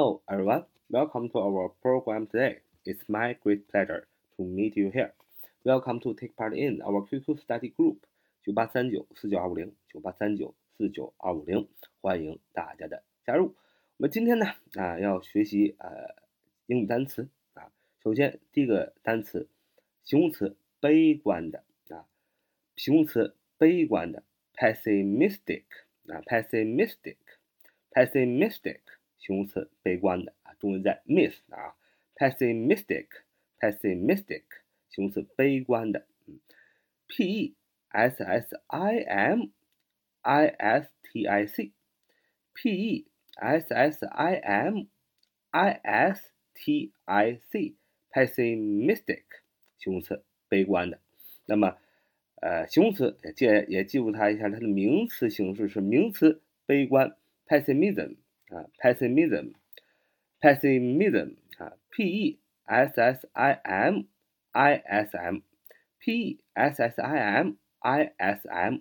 Hello everyone, welcome to our program today. It's my great pleasure to meet you here. Welcome to take part in our QQ study group 九八三九四九二五零九八三九四九二五零，欢迎大家的加入。我们今天呢啊要学习呃英语单词啊，首先第一个单词形容词悲观的啊，形容词悲观的 pessimistic 啊 pessimistic，pessimistic 形容词悲观的啊，中文在 miss 啊，pessimistic，pessimistic 形容词悲观的，嗯，p e s s i m i s t i c，p e s s i m i s t i c，pessimistic 形容词悲观的，那么呃形容词也记也记住它一下，它的名词形式是名词悲观 pessimism。啊，pessimism，pessimism 啊，p e s s i m i s m，p e s s i m i s m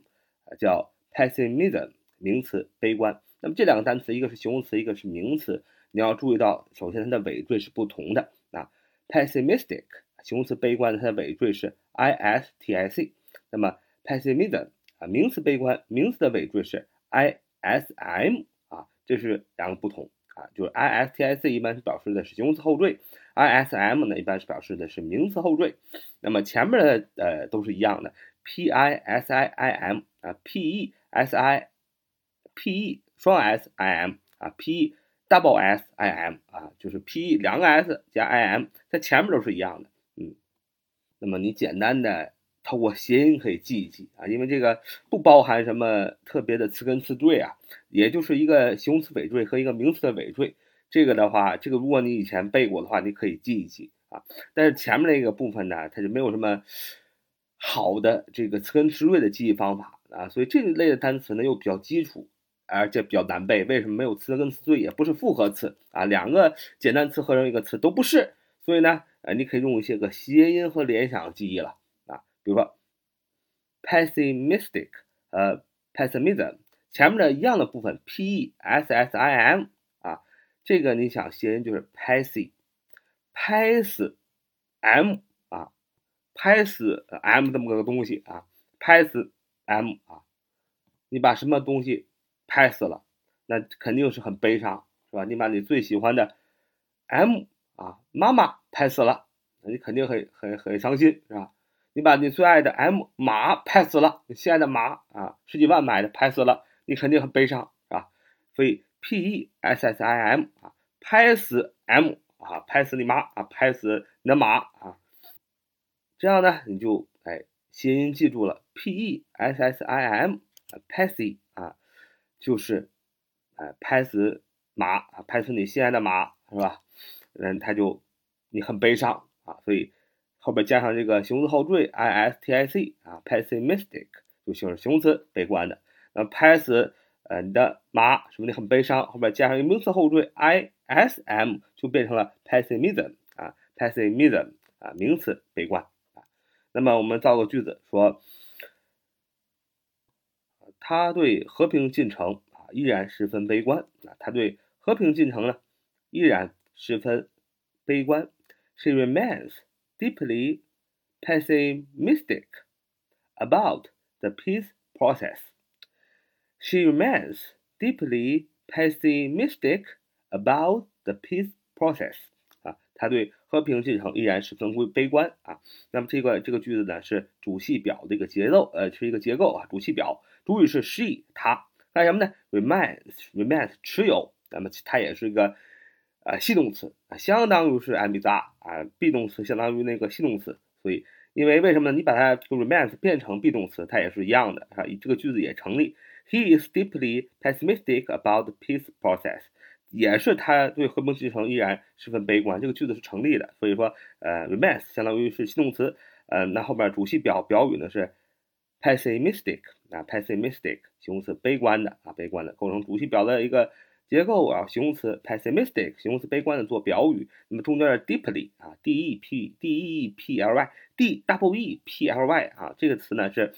叫 pessimism，名词悲观。那么这两个单词，一个是形容词，一个是名词，你要注意到，首先它的尾缀是不同的啊。pessimistic 形容词悲观，它的尾缀是 i s t i c，那么 pessimism 啊，名词悲观，名词的尾缀是 i s m。这是两个不同啊，就是 i s t i c 一般是表示的是形容词后缀，i s m 呢一般是表示的是名词后缀。那么前面的呃都是一样的，p i s i i m 啊，p e s i p e 双 s i m 啊，p e double s i m 啊，就是 p e 两个 s 加 i m，在前面都是一样的，嗯。那么你简单的。我谐音可以记一记啊，因为这个不包含什么特别的词根词缀啊，也就是一个形容词尾缀和一个名词的尾缀。这个的话，这个如果你以前背过的话，你可以记一记啊。但是前面那个部分呢，它就没有什么好的这个词根词缀的记忆方法啊，所以这一类的单词呢又比较基础，而且比较难背。为什么没有词根词缀，也不是复合词啊？两个简单词合成一个词都不是，所以呢，呃，你可以用一些个谐音和联想记忆了。比如说，pessimistic，呃，pessimism，前面的一样的部分，p e s s i m，啊，这个你想谐音就是拍死，拍死 m，啊，拍死 m 这么个东西啊，拍死 m 啊，你把什么东西拍死了，那肯定是很悲伤，是吧？你把你最喜欢的 m 啊，妈妈拍死了，那你肯定很很很伤心，是吧？你把你最爱的 M 马拍死了，你心爱的马啊，十几万买的拍死了，你肯定很悲伤，是吧？所以 P E S S I M 啊，拍死 M 啊，拍死你妈啊，拍死你的马啊，这样呢，你就哎谐音记住了 P E S S I M 啊，Passy 啊，就是哎拍死马啊，拍死你心爱的马，是吧？嗯，他就你很悲伤啊，所以。后边加上这个形容词后缀 i s t i c 啊，pessimistic 就形容形容词悲观的。那拍死呃你的马，什么你很悲伤，后边加上一个名词后缀 i s m 就变成了 pessimism 啊，pessimism 啊，名词悲观啊。那么我们造个句子说，他对和平进程啊依然十分悲观啊，他对和平进程呢依然十分悲观。She remains. deeply pessimistic about the peace process. She remains deeply pessimistic about the peace process. 啊，他对和平进程依然十分悲观啊。那么这个这个句子呢是主系表的一个节奏，呃，是一个结构啊。主系表主语是 she 她，干什么呢？remains remains 持有，那么它也是一个 啊，系动词啊，相当于是 am is are 啊，be 动词相当于那个系动词，所以因为为什么呢？你把它 remains 变成 be 动词，它也是一样的啊，这个句子也成立。He is deeply pessimistic about the peace process，也是他对和平进程依然十分悲观，这个句子是成立的。所以说，呃，remains 相当于是系动词，呃，那后边主系表表语呢是 pessimistic 啊，pessimistic 形容词悲观的啊，悲观的构成主系表的一个。结构啊，形容词 pessimistic，形容词悲观的做表语。那么中间的 deeply 啊，d e p d e p l y，d double e p l y 啊，这个词呢是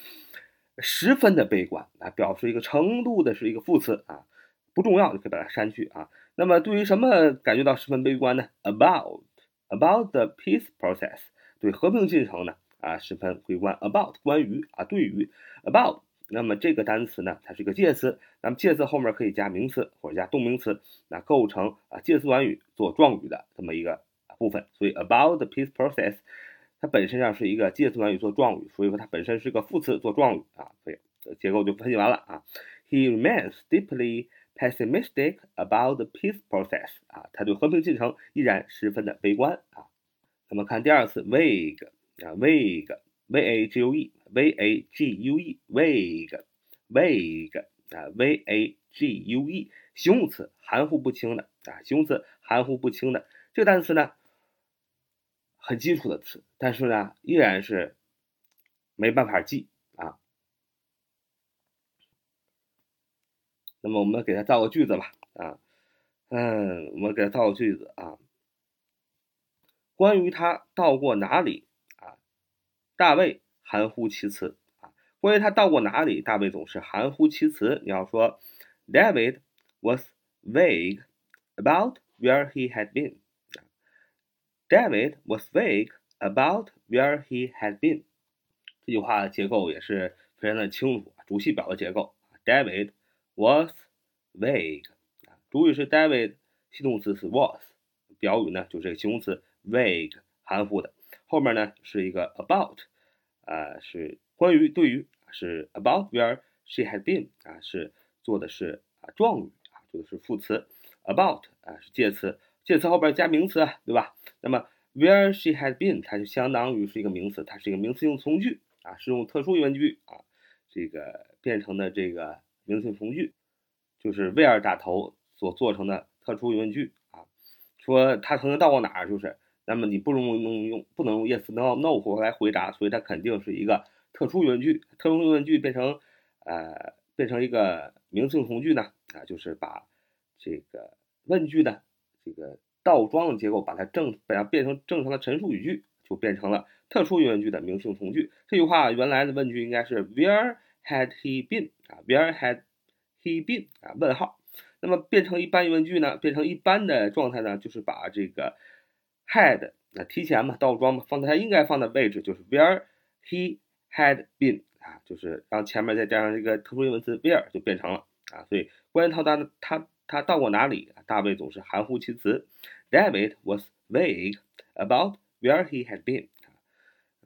十分的悲观啊，表示一个程度的是一个副词啊，不重要，就可以把它删去啊。那么对于什么感觉到十分悲观呢？About about the peace process，对和平进程呢啊十分悲观。About 关于啊对于 about，那么这个单词呢它是一个介词，那么介词后面可以加名词或者加动名词，那构成啊介词短语做状语的这么一个部分。所以 about the peace process，它本身上是一个介词短语做状语，所以说它本身是个副词做状语啊。所以结构就分析完了啊。He remains deeply pessimistic about the peace process 啊，他对和平进程依然十分的悲观啊。那么看第二次 vague 啊 vague v a g u e vague，vague，vague 啊，vague，形容词，含糊不清的啊，形容词，含糊不清的这个单词呢，很基础的词，但是呢，依然是没办法记啊。那么我们给它造个句子吧啊，嗯，我们给它造个句子啊，关于他到过哪里啊，大卫含糊其辞啊。关于他到过哪里，大卫总是含糊其辞。你要说，David was vague about where he had been。David was vague about where he had been。这句话的结构也是非常的清楚，主系表的结构，David。was vague 啊，主语是 David，系动词是 was，表语呢就是形容词 vague，含糊的。后面呢是一个 about， 啊是关于对于是 about where she had been 啊是做的是啊状语啊做的是副词 about 啊是介词，介词后边加名词对吧？那么 where she had been 它就相当于是一个名词，它是一个名词性从句啊，是用特殊疑问句啊这个变成的这个。名词性从句就是 where 打头所做成的特殊疑问句啊，说他曾经到过哪儿，就是那么你不能用用不能用 yes no no 来回答，所以它肯定是一个特殊疑问句。特殊疑问句变成呃变成一个名词性从句呢啊，就是把这个问句的这个倒装的结构把它正把它变成正常的陈述语句，就变成了特殊疑问句的名词性从句。这句话原来的问句应该是 where。Had he been 啊，Where had he been 啊？问号。那么变成一般疑问句呢？变成一般的状态呢？就是把这个 had 啊提前嘛，倒装嘛，放在它应该放的位置，就是 Where he had been 啊，就是让前面再加上一个特殊疑问词 where 就变成了啊。所以关于他他他他到过哪里？大卫总是含糊其辞。David was vague about where he had been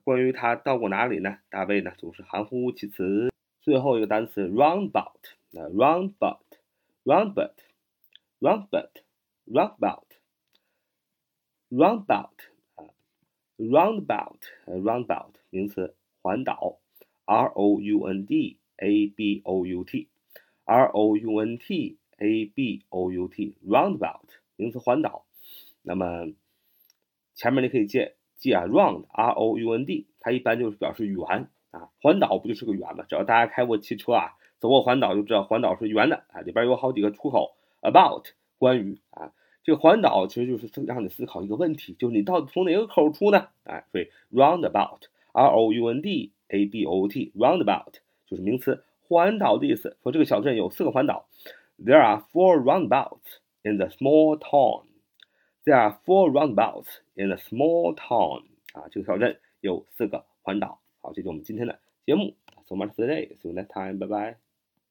关于他到过哪里呢？大卫呢总是含糊其辞。最后一个单词 roundabout，那 roundabout，roundabout，roundabout，roundabout roundbout 啊，roundabout，roundabout 名词，环岛，r o u n d a b o u t，r o u n t a b o u t，roundabout 名词，环岛。那么前面你可以借借啊，round，r o u n d，它一般就是表示圆。啊，环岛不就是个圆吗？只要大家开过汽车啊，走过环岛就知道环岛是圆的啊，里边有好几个出口。About 关于啊，这个环岛其实就是让你思考一个问题，就是你到底从哪个口出呢？哎，所以 roundabout，r o u n d a b o t，roundabout 就是名词，环岛的意思。说这个小镇有四个环岛，There are four roundabouts in the small town. There are four roundabouts in the small town. 啊，这个小镇有四个环岛。好，这就是我们今天的节目。So much for today. See you next time. Bye bye.